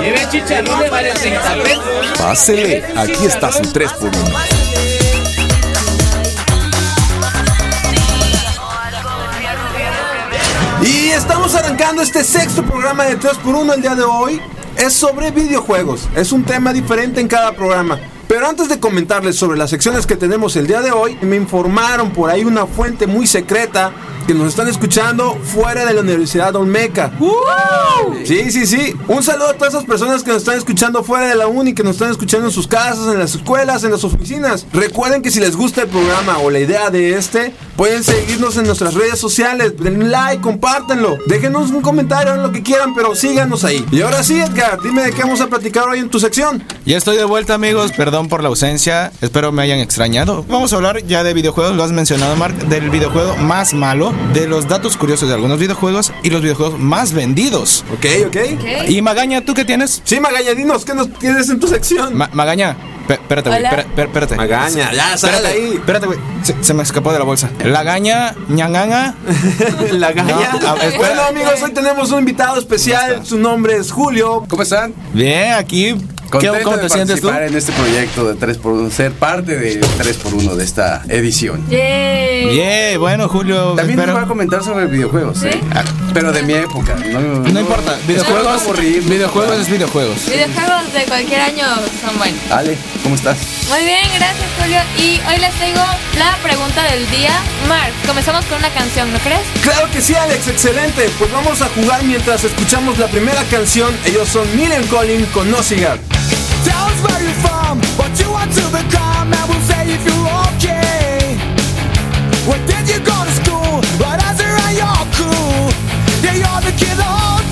Lleve chicharrón de varias Pásele, aquí está su 3 por 1 Y estamos arrancando este sexto programa de 3x1 el día de hoy. Es sobre videojuegos. Es un tema diferente en cada programa. Pero antes de comentarles sobre las secciones que tenemos el día de hoy, me informaron por ahí una fuente muy secreta que nos están escuchando fuera de la Universidad Olmeca. Sí, sí, sí. Un saludo a todas esas personas que nos están escuchando fuera de la uni, que nos están escuchando en sus casas, en las escuelas, en las oficinas. Recuerden que si les gusta el programa o la idea de este, pueden seguirnos en nuestras redes sociales. Denle like, compártanlo. Déjenos un comentario en lo que quieran, pero síganos ahí. Y ahora sí, Edgar, dime de qué vamos a platicar hoy en tu sección. Ya estoy de vuelta, amigos. Perdón por la ausencia. Espero me hayan extrañado. Vamos a hablar ya de videojuegos. Lo has mencionado, Mark. Del videojuego más malo, de los datos curiosos de algunos videojuegos y los videojuegos más vendidos. Ok, ok. Y Magaña, ¿tú qué tienes? Sí, Magaña, dinos qué nos tienes en tu sección. Ma- Magaña, espérate, güey. Espérate. Magaña, ya, sal Espérate, ahí. espérate, güey. Se, se me escapó de la bolsa. La gaña, ñanganga. La gaña. No, bueno, amigos, hoy tenemos un invitado especial. Su nombre es Julio. ¿Cómo están? Bien, aquí. ¿Qué, Contento ¿Cómo de te sientes tú? participar en este proyecto de 3x1, ser parte de 3x1 de esta edición. Yay. Bien, bueno, Julio. También espero- voy a comentar sobre videojuegos, ¿Sí? ¿eh? Pero de mi época. No, No importa, videojuegos, aburrir, no videojuegos es videojuegos. Videojuegos de cualquier año son buenos. Ale, ¿cómo estás? Muy bien, gracias Julio. Y hoy les traigo la pregunta del día. Mark, comenzamos con una canción, ¿no crees? Claro que sí, Alex, excelente. Pues vamos a jugar mientras escuchamos la primera canción. Ellos son Millen Collin con No Cigar. Tell us where you're from, what you want to become, and we'll say if you're okay. Where did you go to school? What else are your crew? Yeah, you're the kid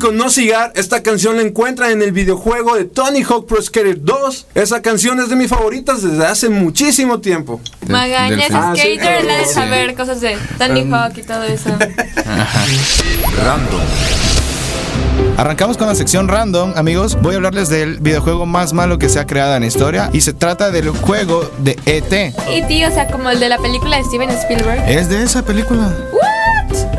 Con No Cigar. Esta canción la encuentran en el videojuego de Tony Hawk Pro Skater 2. Esa canción es de mis favoritas desde hace muchísimo tiempo. Magaña es Ah, sí. skater, la de Sí. saber cosas de Tony Hawk y todo eso. Random. Arrancamos con la sección random, amigos. Voy a hablarles del videojuego más malo que se ha creado en la historia y se trata del juego de ET. Tío, o sea, como el de la película de Steven Spielberg. Es de esa película.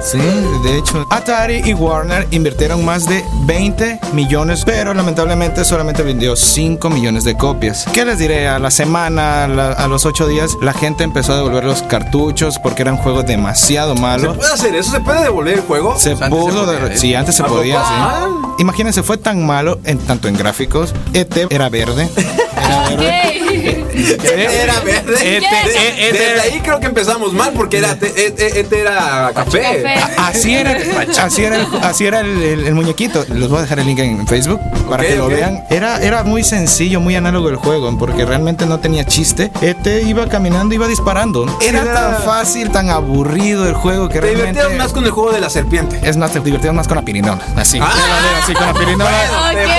Sí, de hecho, Atari y Warner invirtieron más de 20 millones, pero lamentablemente solamente vendió 5 millones de copias. ¿Qué les diré? A la semana, a, la- a los 8 días, la gente empezó a devolver los cartuchos porque era un juego demasiado ¿Se malo. puede hacer eso? ¿Se puede devolver el juego? Se Antes pudo, se podía, ¿eh? sí, antes se podía, sí. Ah. Imagínense, fue tan malo en tanto en gráficos. ET era verde. Era verde. Era verde. ET, ¿Qué? ET, Desde ahí creo que empezamos mal porque era, te- e- e- este era café. Café. Así era, así era, el, así era el, el- el muñequito. Les voy a dejar el link en Facebook para Ok, que lo ok. vean. Era, era muy sencillo, muy análogo el juego, porque realmente no tenía chiste. Este iba caminando, iba disparando. Era Era- tan fácil, tan aburrido el juego que Te realmente. divertías más con el juego de la serpiente. Es más, te divertías más con la pirinola. Así. Ah. Te así con la pirinola. Ok, Sí, bueno.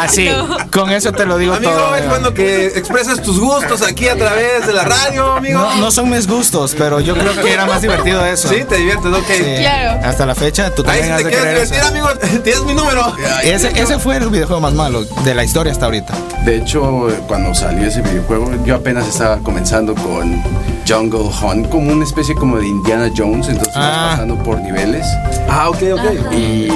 Así. Con eso te lo digo Amigo, todo. es bueno que expreses tus gustos aquí a través de la radio, amigo. No, no son mis gustos, pero yo creo que era más divertido eso. Sí, te diviertes, ok. Sí. Claro. Hasta la fecha, tú Ahí también si has te de quieres creer divertir, eso. amigo, tienes mi número. Ese, ese fue el videojuego más malo de la historia hasta ahorita. De hecho, cuando salió ese videojuego, yo apenas estaba comenzando con Jungle Hunt, como una especie como de Indiana Jones, entonces vas Ah. pasando por niveles Ah, ok, ok. y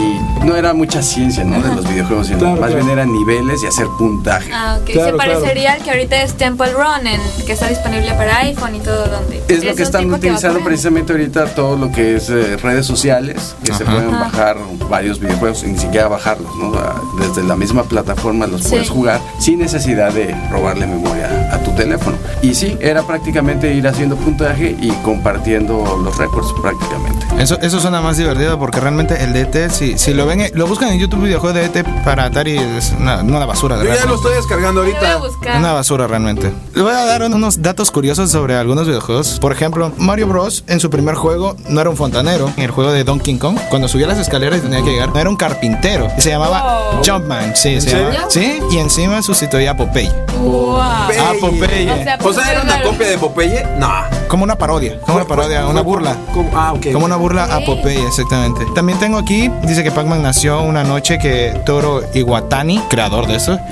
no era mucha ciencia, ¿no? De los videojuegos, sino Claro, más claro. bien eran niveles y hacer puntaje. Ah, ok. Claro, Se parecería al que ahorita es Temple Run, en, que está disponible para iPhone y todo donde. Es lo que están que utilizando corriendo. precisamente ahorita todo lo que es eh, redes sociales, que se Ajá. pueden Ajá. bajar varios videojuegos y ni siquiera bajarlos, ¿no? Ah, Desde la misma plataforma los Sí. puedes jugar sin necesidad de robarle memoria a tu teléfono. Y sí, era prácticamente ir haciendo puntaje y compartiendo los récords prácticamente. Eso, eso suena más divertido porque realmente el DT, si, si lo ven, lo buscan en YouTube videojuego de DT para Atari, es una, una basura. Yo ya realmente. lo estoy descargando a ahorita. Una basura realmente. Les voy a dar unos datos curiosos sobre algunos videojuegos. Por ejemplo, Mario Bros. en su primer juego no era un fontanero. En el juego de Donkey Kong, cuando subía las escaleras y tenía que llegar, no era un carpintero. Y se llamaba Wow. Jumpman. Sí, se llamaba. Sí, y encima sustituía a Popeye. Wow. Ah, Popeye. O sea, O sea, ¿era una raro. copia de Popeye? No. Como una parodia. Como una parodia, una burla. Como- ah, ok. Como una burla a. Popeye, exactamente. También tengo aquí, dice que Pac-Man nació una noche que Toro Iwatani, creador de eso.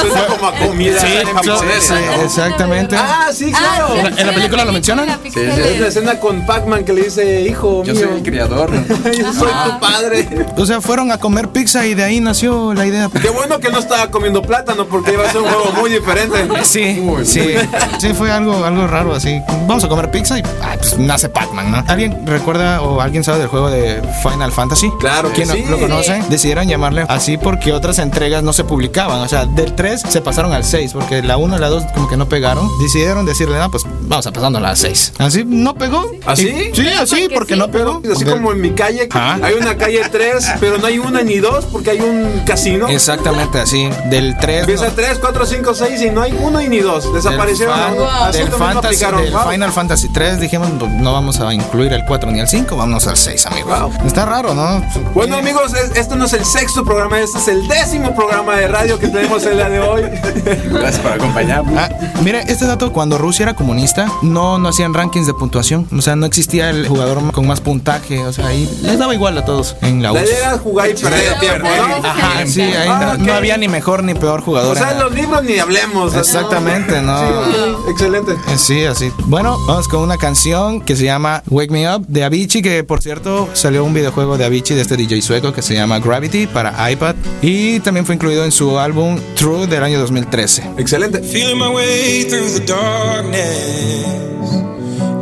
Suena como a comida Sí, japonesa, sí, ¿no? exactamente. Ah, sí, Ah, claro. sí, ¿En la película lo mencionan? Sí. Es la escena con Pac-Man que le dice, hijo Yo mío. soy el creador. Yo soy tu padre. O sea, fueron a comer pizza y de ahí nació la idea. Qué bueno que no estaba comiendo plátano porque iba a ser un juego muy diferente. Sí, Muy, sí, sí, fue algo, algo raro así. Vamos a comer pizza y ay, pues nace Pac-Man, ¿no? ¿Alguien recuerda o alguien sabe del juego de Final Fantasy? Claro que ¿Quién no- sí. lo conoce? Decidieron llamarle así porque otras entregas no se publicaban. O sea, del 3 se pasaron al 6 porque la 1 y la 2 como que no pegaron. Decidieron decirle, no, pues vamos a pasando a la 6. Así no pegó. ¿Así? Y- Sí, así, porque porque sí. no pegó. Así como en mi calle, Ajá. hay una calle 3, pero no hay una ni dos porque hay un casino. Exactamente así. Del 3. Empieza 3, 4, 5, 6 y no hay uno y ni dos. Desaparecieron. Del, fan- ¿no? Así del Fantasy, aplicaron. Del Wow. Final Fantasy 3 dijimos pues, no vamos a incluir el 4 ni el 5, vámonos al 6, amigos. Wow. Está raro, ¿no? Bueno amigos, es- este no es el sexto programa, este es el décimo programa de radio que tenemos el día de hoy. Gracias por acompañarme. Ah, mire, este dato, cuando Rusia era comunista, no, no hacían rankings de puntuación. O sea, no existía el jugador con más puntaje. O sea, ahí les daba igual a todos en la La URSS. idea era jugar y perder tiempo, ¿no? Ajá, sí, ahí Ah, no, ok. no había ni mejor ni peor jugador. O sea, en los libros ni hablemos. Exactamente, no. Sí, excelente. Eh, Sí, así. Bueno, vamos con una canción que se llama Wake Me Up de Avicii, que por cierto salió un videojuego de Avicii de este DJ sueco que se llama Gravity para iPad y también fue incluido en su álbum True del año 2013. Excelente. Feeling my way through the darkness,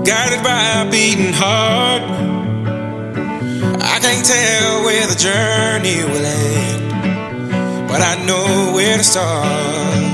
guided by a beating heart. I can't tell where the journey will end, but I know where to start.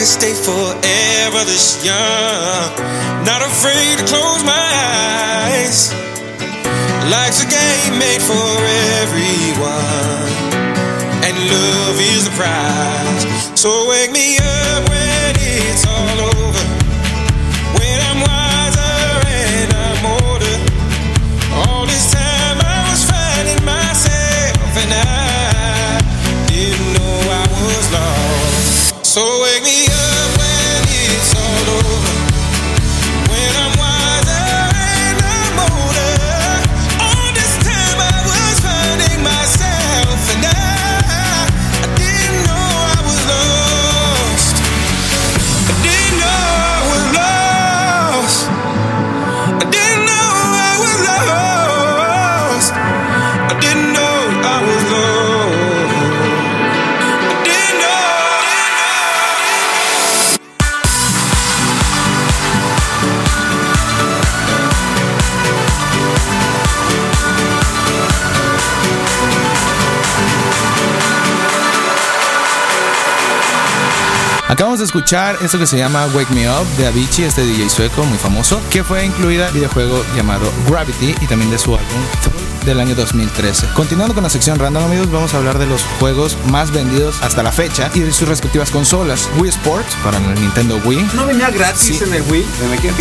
could stay forever escuchar esto que se llama Wake Me Up de Avicii, este DJ sueco muy famoso, que fue incluida en el videojuego llamado Gravity y también de su álbum del año 2013. Continuando con la sección random amigos, vamos a hablar de los juegos más vendidos hasta la fecha y de sus respectivas consolas. Wii Sports para el Nintendo Wii. ¿No venía gratis Sí. en el Wii?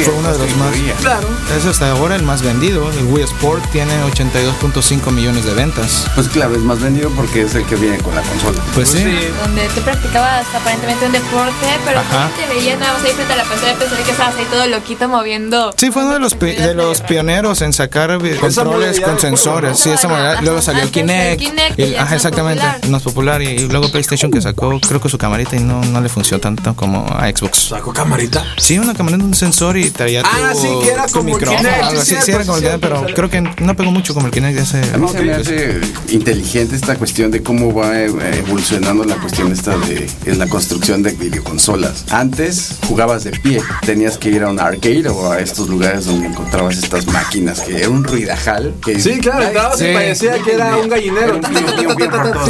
Fue uno de los más. Claro. Es hasta ahora el más vendido. El Wii Sport tiene 82.5 millones de ventas. Pues claro, es más vendido porque es el que viene con la consola. Pues sí. Donde tú practicabas aparentemente un deporte, pero Ajá. te veías nada más ahí frente a la pantalla pensé que estabas ahí todo loquito moviendo. Sí, fue uno de los, pi- de los pioneros en sacar controles con sensores. ¿no? Sí, esa manera. Luego salió el Antes el Kinect. Y- ya ajá, exactamente. popular. Más popular. Y luego PlayStation que sacó, creo que su camarita y no, no le funcionó tanto como a Xbox. ¿Sacó camarita? Sí, una camarita, un sensor y traía Ah, tu, sí, que era tu como micrófono. Kinect, algo sí, así. Sí, era como el Kinect, pero creo que no pegó mucho como el Kinect. Ese, A mí se me hace inteligente esta cuestión de cómo va eh, evolucionando la cuestión esta de en la construcción de videoconsolas. Antes jugabas de pie, tenías que ir a un arcade o a estos lugares donde encontrabas estas máquinas que era un ruidajal. Que Sí, claro, entrabas Sí. y parecía que era un gallinero.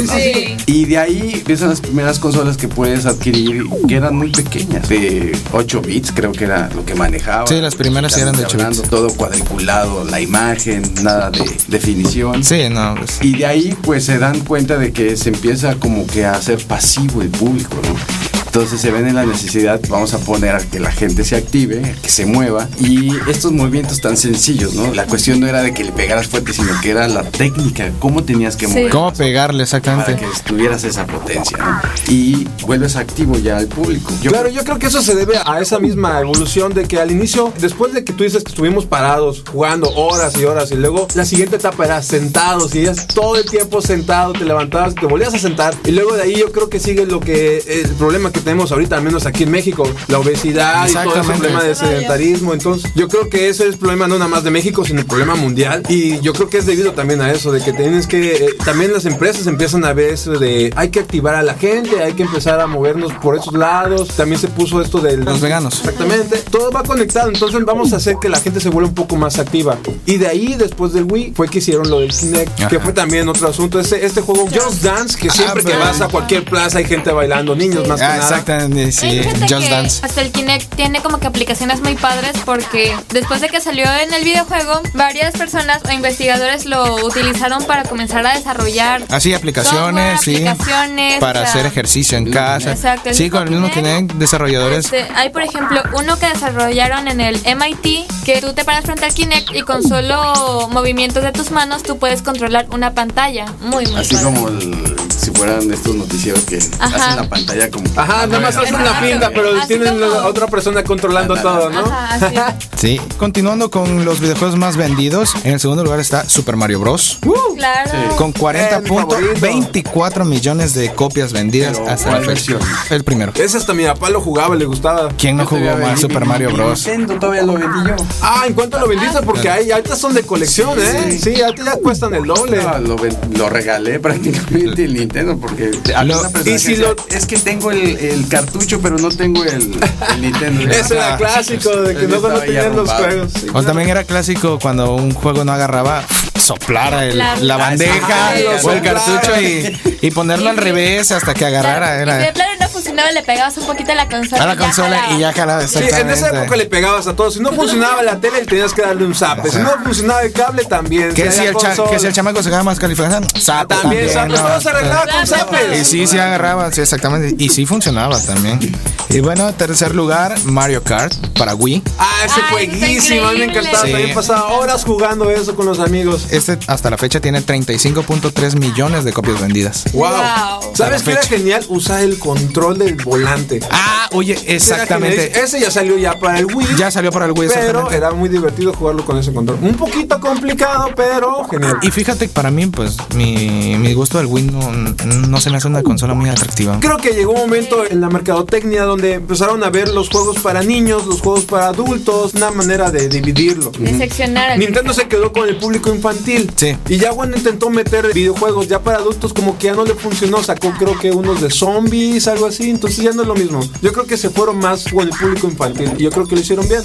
Sí. Y de ahí empiezan las primeras consolas que puedes adquirir que eran muy pequeñas, de 8 bits creo que era lo que manejaba. Sí, las primeras eran de 8 bits. Todo cuadriculado, la imagen, nada de definición. Sí, no, pues. Y de ahí pues se dan cuenta de que se empieza como que a hacer pasivo el público, ¿no? Entonces se ven en la necesidad, vamos a poner a que la gente se active, que se mueva y estos movimientos tan sencillos, ¿no? La cuestión no era de que le pegaras fuerte, sino que era la técnica, cómo tenías que Sí. mover ¿Cómo pegarle para exactamente? que tuvieras esa potencia, ¿no? Y vuelves activo ya al público. Yo Claro, yo creo que eso se debe a esa misma evolución de que al inicio, después de que tú dices que estuvimos parados jugando horas y horas y luego la siguiente etapa era sentados y es todo el tiempo sentado, te levantabas, te volvías a sentar y luego de ahí yo creo que sigue lo que el problema que tenemos ahorita, al menos aquí en México, la obesidad y todo Exactamente. problema de sedentarismo. Entonces, yo creo que ese es el problema no nada más de México, sino el problema mundial y yo creo que es debido también a eso, de que tienes que, eh, también las empresas empiezan a ver eso de hay que activar a la gente, hay que empezar a movernos por esos lados. También se puso esto del Los veganos. Exactamente. Todo va conectado. Entonces vamos a hacer que la gente se vuelva un poco más activa. Y de ahí, después del Wii, fue que hicieron lo del Kinect, que Ajá. fue también otro asunto. Este, este juego Just Dance, que siempre que pero- vas a cualquier plaza hay gente bailando, niños más que Ah, nada. Exactamente, sí. Just que Dance. Hasta el Kinect tiene como que aplicaciones muy padres porque después de que salió en el videojuego, varias personas o investigadores lo utilizaron para comenzar a desarrollar Así, aplicaciones, software, sí. aplicaciones, Para o sea, hacer ejercicio en casa. Exacto, Sí, con el mismo Kinect. Kinect, desarrolladores. Este, hay, por ejemplo, uno que desarrollaron en el MIT, que tú te paras frente al Kinect y con solo movimientos de tus manos tú puedes controlar una pantalla. Muy, muy Así padre. como el- si fueran estos noticieros que Ajá. hacen la pantalla como... Ajá, nada más hacen la pinta, pero Así tienen como- a otra persona controlando todo, ¿no? Ajá. Sí. Continuando con los videojuegos más vendidos, en el segundo lugar está Super Mario Bros. Claro. Con Eh, mi favorito. 40.24 millones de copias vendidas Pero, hasta ¿cuál la fecha. versión? El primero. Ese hasta mi papá lo jugaba, le gustaba. ¿Quién no jugó más Super Mario Bros? Nintendo todavía lo vendí yo. Ah, ¿en cuánto lo vendiste? Porque ahí ahorita son de colección, ¿eh? Sí, ahorita ya cuestan el doble. Lo regalé prácticamente el Nintendo Nintendo porque Lo- y si lo- es que tengo el, el cartucho pero no tengo el, el Nintendo. Ese era Ah, clásico de que el no, tenían los juegos. Sí, O claro. también era clásico cuando un juego no agarraba, soplar el- La- bandeja o el cartucho y, y ponerlo al revés hasta que agarrara. Era no funcionaba, le pegabas un poquito a la consola. a la y ya consola y ya jalaba Sí, en esa época le pegabas a todo. Si no funcionaba la tele, tenías que darle un zape. Si no funcionaba el cable, también. Que si, el que si el chamaco sacaba más También, se arreglaba con Zapes. zapes. Y sí, sí agarraba, sí, exactamente. Y sí funcionaba también. Y bueno, tercer lugar, Mario Kart para Wii. Ah, ese jueguísimo, a mí me encantaba. Sí. También pasaba horas jugando eso con los amigos. Este hasta la fecha tiene 35.3 millones de copias vendidas. Wow. Wow. ¿Sabes qué era genial? Usar el control del volante. Ah, oye, exactamente. Ese ya salió ya para el Wii. Ya salió para el Wii, Pero era muy divertido jugarlo con ese control. Un poquito complicado, pero genial. Y fíjate, que para mí, pues, mi, mi gusto del Wii no, no se me hace una consola muy atractiva. Creo que llegó un momento en la mercadotecnia donde empezaron a ver los juegos para niños, los juegos para adultos, una manera de dividirlo. De seccionar. al- Nintendo se quedó con el público infantil. Sí. Y ya cuando intentó meter videojuegos ya para adultos, como que ya no le funcionó. Sacó creo que unos de zombies, algo así. Entonces ya no es lo mismo. Yo creo que se fueron más con el público infantil. Y yo creo que lo hicieron bien.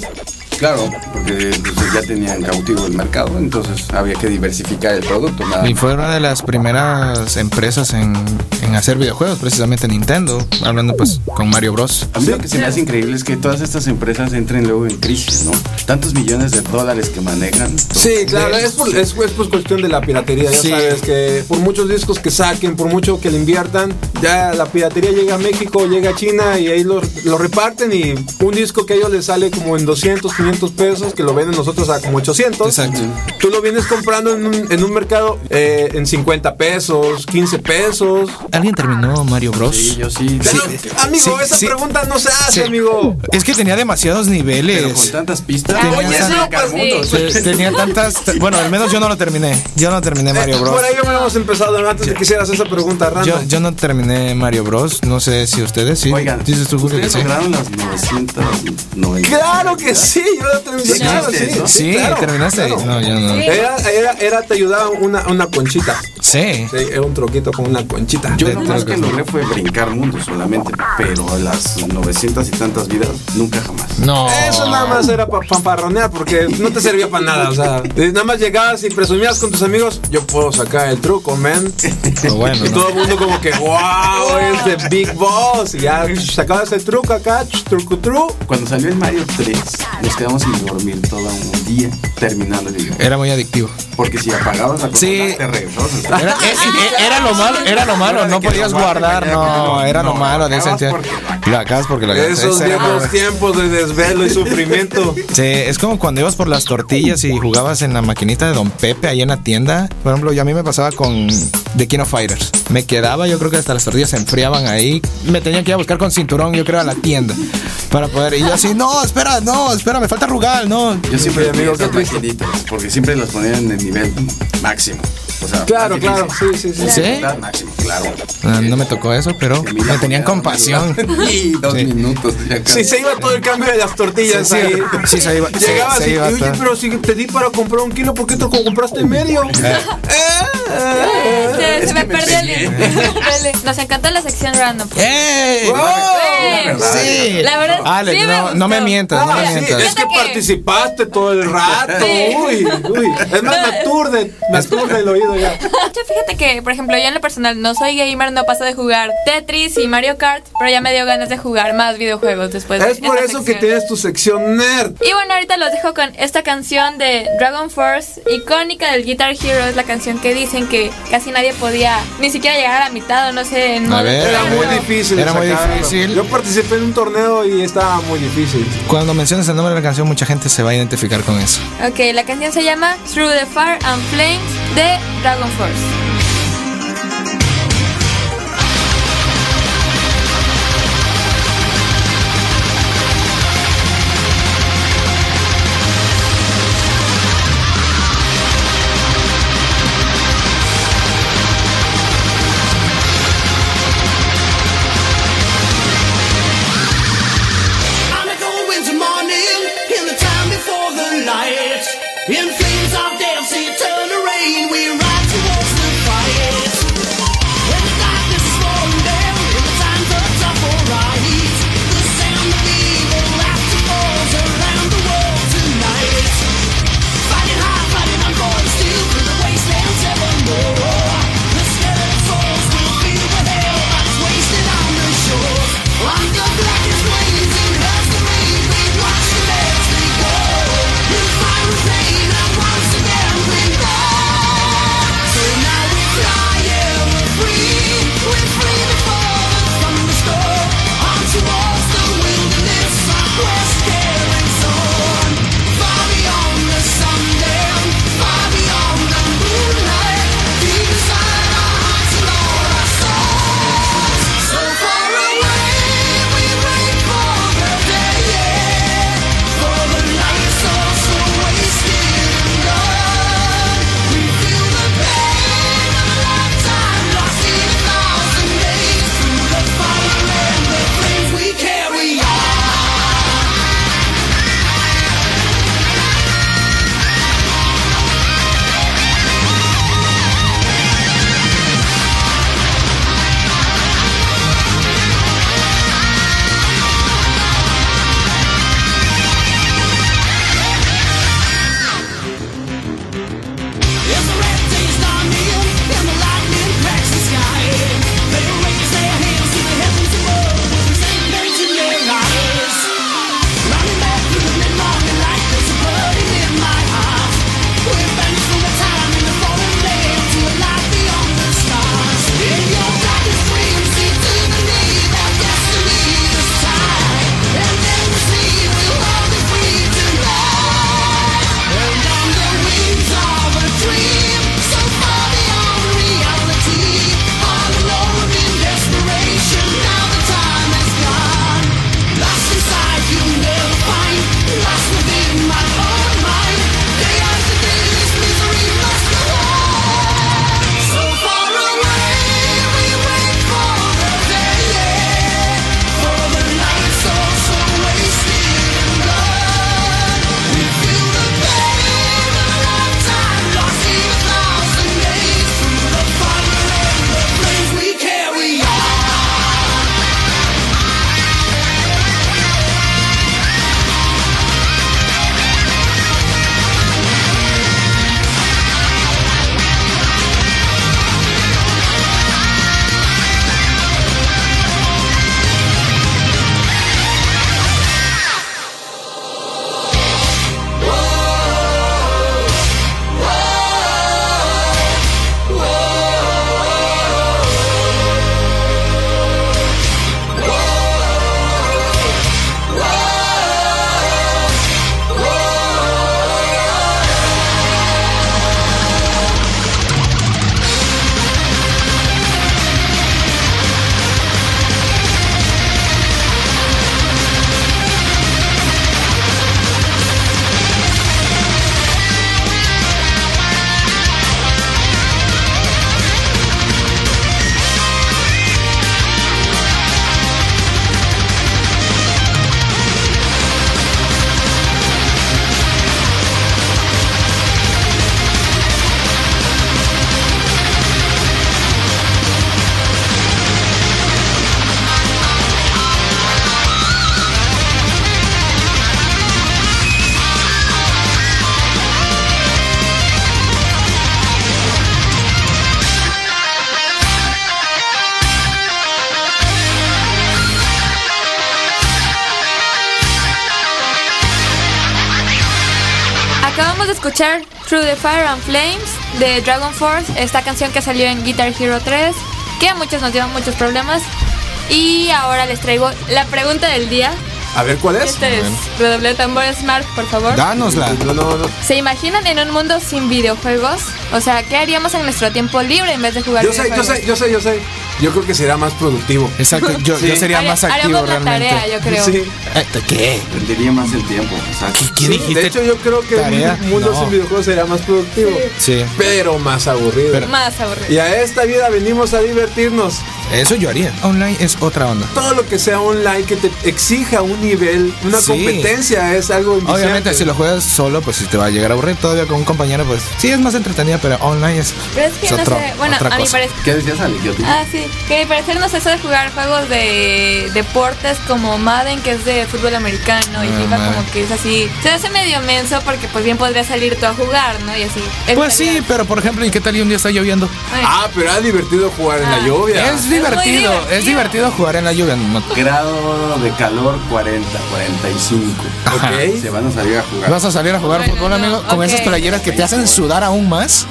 Claro, porque pues, ya tenían cautivo el mercado, entonces había que diversificar el producto. Nada Y fue una de las primeras empresas en, en hacer videojuegos, precisamente Nintendo, hablando pues con Mario Bros. A mí lo que se me hace increíble es que todas estas empresas entren luego en crisis, ¿no? Tantos millones de dólares que manejan. Sí, claro, es, por, es, es por cuestión de la piratería, ya Sí. sabes que por muchos discos que saquen, por mucho que le inviertan, ya la piratería llega a México, llega a China y ahí lo, lo reparten y un disco que a ellos les sale como en 200, 500 pesos, que lo venden nosotros a como 800. Exacto. Tú lo vienes comprando en un, en un mercado eh, en 50 pesos, 15 pesos. ¿Alguien terminó Mario Bros? Sí, yo sí. Pero, Sí, amigo, sí, esa sí. pregunta no se hace, Sí. amigo. Es que tenía demasiados Pero con niveles. tantas pistas. Ah, Oye, no, Tenía tantas. Bueno, al menos yo no lo terminé. Yo no terminé Mario Eh, Bros. Por ahí habíamos empezado antes de que hicieras esa pregunta random. Yo, yo no terminé Mario Bros. No sé si ustedes sí. Oigan, Dices tú, Julio, que sí. las 990. Claro que sí, yo la terminé. Sí, claro, sí, eso. Sí, claro, terminaste. claro. No, yo no. Era, era, era, te ayudaba una, una conchita. Sí. Sí, era un troquito con una conchita. Yo lo más que logré fue brincar mundos solamente, pero a las 900 y tantas vidas, nunca jamás. No. Eso nada más era para fanfarronear porque no te servía para nada. O sea, nada más llegabas y presumías con tus amigos. Yo puedo sacar el truco, man. Pero bueno, Y ¿no? todo el mundo como que, wow, es de Big Boss. Y ya sacabas el truco acá, truco tru. Cuando salió el Mario 3, nos quedamos sin dormir todo un día terminando el video. Era muy adictivo. Porque si apagabas la Sí. consola, te regresabas al Era, eh, eh, era lo malo, era lo malo, no podías guardar, no, era lo malo de ese Lo acabas porque lo acabas. Esos Ese era viejos tiempos de desvelo y sufrimiento. Sí, es como cuando ibas por las tortillas y jugabas en la maquinita de Don Pepe ahí en la tienda. Por ejemplo, yo a mí me pasaba con The King of Fighters. Me quedaba, yo creo que hasta las tortillas se enfriaban ahí. Me tenía que ir a buscar con cinturón, yo creo, a la tienda para poder. Y yo así, no, espera, no, espera, me falta Rugal, no. Yo siempre qué triste. maquinitas, porque siempre las ponían en el nivel máximo. O sea, Claro, claro, sí, sí, sí. ¿Sí? Máximo, claro. Ah, no me tocó eso, pero la me tenían compasión. Y dos Sí. minutos. Sí, se iba todo el cambio de las tortillas Sí, ahí. sí, se iba- Llegabas se y, iba oye, todo. pero si te di para comprar un kilo, ¿por qué te compraste medio? Eh, Se, me que me perdió el. Nos encantó la sección random. ¡Ey! Ey, Sí. La verdad, sí me no, gustó. no me mientas, no Ah, me sí, mientas. es que que- participaste todo el rato. Sí. Uy, uy. Es más, me aturde, me aturde el oído ya. Hecho, fíjate que, por ejemplo, yo en lo personal no soy gamer, no paso de jugar Tetris y Mario Kart, pero ya me dio ganas de jugar más videojuegos después de Es por eso que sección. tienes tu sección nerd. Y bueno, ahorita los dejo con esta canción de Dragon Force, icónica del Guitar Hero. Es la canción que dicen que casi nadie podía ni siquiera llegar a la mitad o no sé. En A ver, Era muy difícil. Era muy sacarlo. difícil. Yo participé en un torneo y estaba muy difícil. Cuando menciones el nombre de la canción, mucha gente se va a identificar con eso. Ok, la canción se llama Through the Fire and Flames de Dragon Force. The Fire and Flames de Dragon Force, esta canción que salió en Guitar Hero 3, que a muchos nos dio muchos problemas. Y ahora les traigo la pregunta del día. A ver, ¿cuál es? Este es redoble de tambores, Mark, por favor. Dánosla. No, no, no. ¿Se imaginan en un mundo sin videojuegos? O sea, ¿qué haríamos en nuestro tiempo libre en vez de jugar Yo sé, yo videojuegos? sé, yo sé, yo sé. Yo creo que será más productivo. Exacto, yo, yo sería Haría- más activo haríamos la realmente. tarea, yo creo. Sí. Eh, ¿Qué? Rendiría más el tiempo. ¿Qué Sí, dijiste? de hecho, yo creo que ¿Tarea? un mundo No. sin videojuegos sería más productivo. Sí. Pero más aburrido. Pero- Más aburrido. Y a esta vida venimos a divertirnos. Eso yo haría. Online es otra onda. Todo lo que sea online que te exija un nivel, una Sí. competencia, es algo Obviamente, si lo juegas solo, pues si te va a llegar a aburrir todavía con un compañero, pues sí es más entretenida, pero online es, Pero es que es no otro- sé, bueno, otra a mi parecer... ¿Qué decías, Ale? Ah, sí. Que a mi parecer no sé eso de jugar juegos de deportes como Madden, que es de fútbol americano, y Ah, FIFA Madden. como que es así. Se hace medio menso porque pues bien podría salir tú a jugar, ¿no? Y así. Pues sí, pero por ejemplo, ¿y qué tal y un día está lloviendo? Ay, Ah, pero es divertido jugar en Ah. la lluvia. Es divertido, divertido. es divertido jugar en la lluvia. no- Grado de calor 40, 45. Ok. Se van a salir a jugar. ¿Vas a salir a jugar Bueno, fútbol, no, amigo? Con ok. esas playeras que te hacen sudar aún más.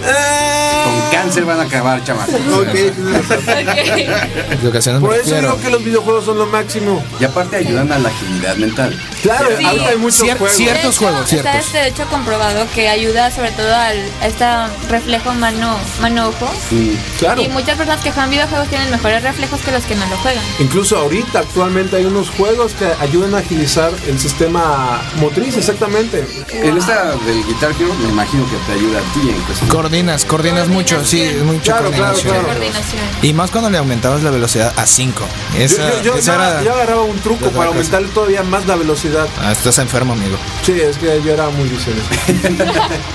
Con cáncer van a acabar, chamacos. Ok, tienes razón. Ok. De ocasiones me Por eso refiero. digo que los videojuegos son lo máximo. Y aparte ayudan a la agilidad mental. Claro, Sí. ahorita hay muchos Cier- juegos. ciertos De hecho, juegos, Está ciertos. este de hecho comprobado que ayuda sobre todo al a este reflejo mano mano ojo. Claro. Y muchas personas que juegan videojuegos tienen mejores reflejos que los que no lo juegan. Incluso ahorita actualmente hay unos juegos que ayudan a agilizar el sistema motriz, exactamente. En esta del Guitar Hero me imagino que te ayuda a ti en cuestión. Coordinas, coordinas mucho, sí, es mucha Claro, coordinación. claro. Y más cuando le aumentabas la velocidad a 5. Yo, Esa, yo- yo- esa yo- era- yo agarraba un truco para aumentar todavía más la velocidad. Ah, estás enfermo, amigo. Sí, es que yo era muy vicioso.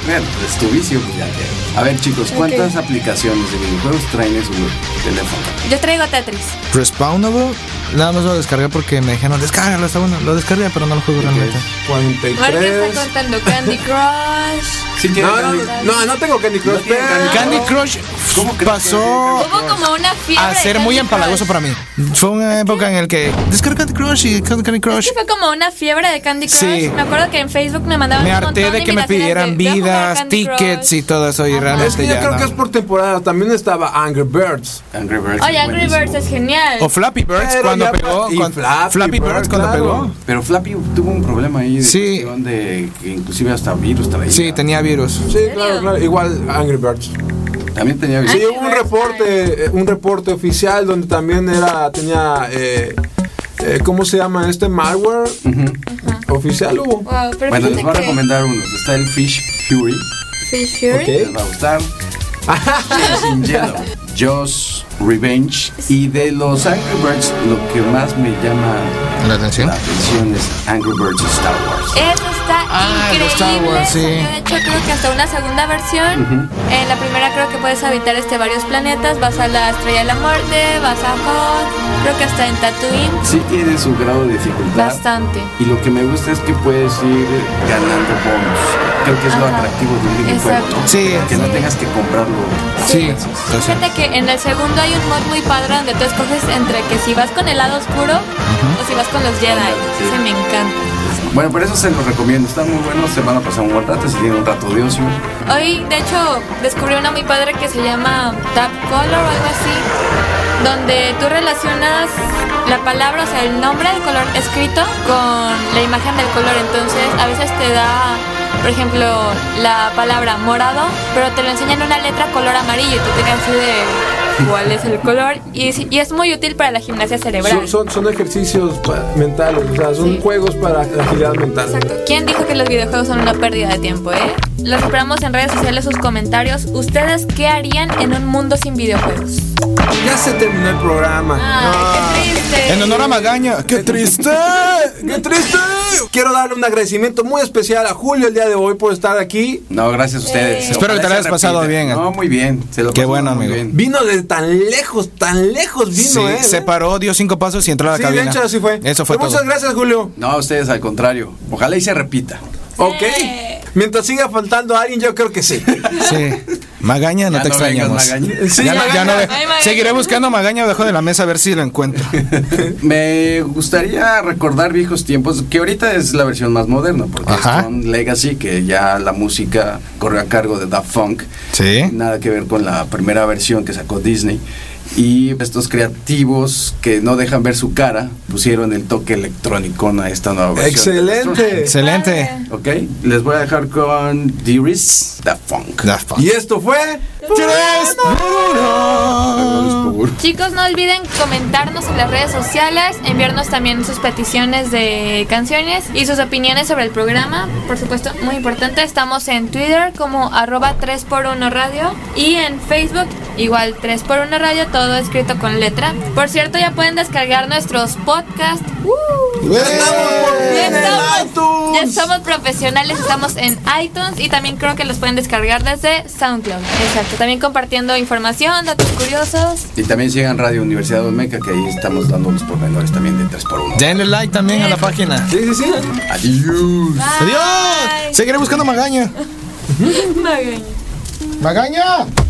Bueno, es tu vicio, pues ya. A ver, chicos, ¿cuántas aplicaciones de videojuegos traen en su teléfono? Yo traigo Tetris. Respawnable, nada más lo descargué porque me dijeron, descárgalo, está bueno. Lo descargué, pero no lo juego realmente. Mark 43. está contando Candy Crush. Sí, No, no, Candy- no, no tengo Candy Crush. No pero- Candy Crush ¿Cómo pasó Hubo como una fiebre. a ser muy empalagoso para mí. Fue una época en el que descarga Candy Crush y Candy Crush. Sí, fue como una fiebre de Candy Crush. Sí. Me acuerdo que en Facebook me mandaban Me un harté montón de que me pidieran de, "Ve a jugar vidas, tickets Crush". y todo eso y realmente Es que yo ya creo no. que es por temporada. También estaba Angry Birds. Angry Birds. Oye, Angry. Birds es genial. O Flappy Birds Pero cuando pegó. pa- y cuando- Flappy Flappy Bird, Birds cuando claro. pegó. Pero Flappy tuvo un problema ahí de Sí. de que inclusive hasta virus traía. Sí, tenía virus. Sí, claro, claro. Igual Angry Birds. También tenía virus. Sí, hubo un reporte, eh, un reporte oficial donde también era, tenía, eh, eh, ¿cómo se llama? Este malware oficial hubo. Wow, Bueno, les voy a recomendar unos. Está el Fish Fury. Fish Fury. Ok. Les va a gustar. Yellow. Joss Revenge. Y de los Angry Birds, lo que más me llama ¿La atención? la atención es Angry Birds Star Wars. Eso está Ah, increíble. Star Wars, sí. De hecho, creo que hasta una segunda versión. En la primera creo que puedes habitar este varios planetas. Vas a la Estrella de la Muerte, vas a Hoth, creo que hasta en Tatooine. Sí tiene su grado de dificultad. Bastante. Y lo que me gusta es que puedes ir ganando bonus. Creo que es lo atractivo de un videojuego. Exacto. ¿no? Sí. Que no tengas que comprarlo. Sí. Entonces, Fíjate que en el segundo hay un mod muy padre donde tú escoges entre que si vas con el lado oscuro o si vas con los Jedi. Sí. Ese me encanta. Bueno, por eso se los recomiendo. Está muy bueno. Se van a pasar un buen rato si tienen un rato de ocio. Hoy, de hecho, descubrí una muy padre que se llama Tap Color o algo así, donde tú relacionas la palabra, o sea, el nombre del color escrito con la imagen del color. Entonces, a veces te da, por ejemplo, la palabra morado, pero te lo enseña en una letra color amarillo y tú te quedas así de cuál es el color. Y, es muy útil para la gimnasia cerebral. Son, son, son ejercicios mentales, o sea, son Sí. juegos para agilidad mental. Exacto. ¿Quién dijo que los videojuegos son una pérdida de tiempo, eh? Los esperamos en redes sociales sus comentarios. ¿Ustedes qué harían en un mundo sin videojuegos? Ya se terminó el programa. Ay, qué triste. en honor a Magaña, qué triste. ¡Qué triste! Quiero darle un agradecimiento muy especial a Julio el día de hoy por estar aquí. No, gracias a ustedes. Eh. Espero que te la hayas pasado bien. No, muy bien. Se lo Qué pasó bueno, muy amigo. bien. Vino de tan lejos, tan lejos vino, Sí, ¿eh? se paró, dio cinco pasos y entró a la Sí, de cabina. hecho así fue. Eso fue todo. Muchas gracias, Julio. No, a ustedes al contrario. Ojalá y se repita. Ok. Mientras siga faltando alguien, yo creo que sí. Sí. Magaña, no Ya te no vengas, extrañamos. Magaña. Sí, ya, no- ya no- Ay, Magaña. seguiré buscando Magaña debajo de la mesa a ver si lo encuentro. Me gustaría recordar viejos tiempos, que ahorita es la versión más moderna, porque Ajá. es con Legacy, que ya la música corre a cargo de Daft Funk. Sí. Nada que ver con la primera versión que sacó Disney. Y estos creativos que no dejan ver su cara pusieron el toque electrónico a esta nueva versión. Excelente. Excelente. Ok, les voy a dejar con Dearest Daft Funk. Daft Punk. Y esto fue. Tres por uno. Chicos, no olviden comentarnos en las redes sociales, enviarnos también sus peticiones de canciones y sus opiniones sobre el programa. Por supuesto, muy importante, estamos en Twitter como arroba 3x1 radio y en Facebook igual 3x1 radio, todo escrito con letra. Por cierto, ya pueden descargar nuestros podcasts. ¡Uh! Ya estamos por Ya somos profesionales, estamos en iTunes y también creo que los pueden descargar desde SoundCloud. Exacto, también compartiendo información, datos curiosos. Y también sigan Radio Universidad Olmeca, que ahí estamos dando los pormenores también de 3x1. Denle like también a la página. Sí, sí, sí. Adiós. Bye. Adiós. Seguiré buscando Magaña. Magaña. Magaña.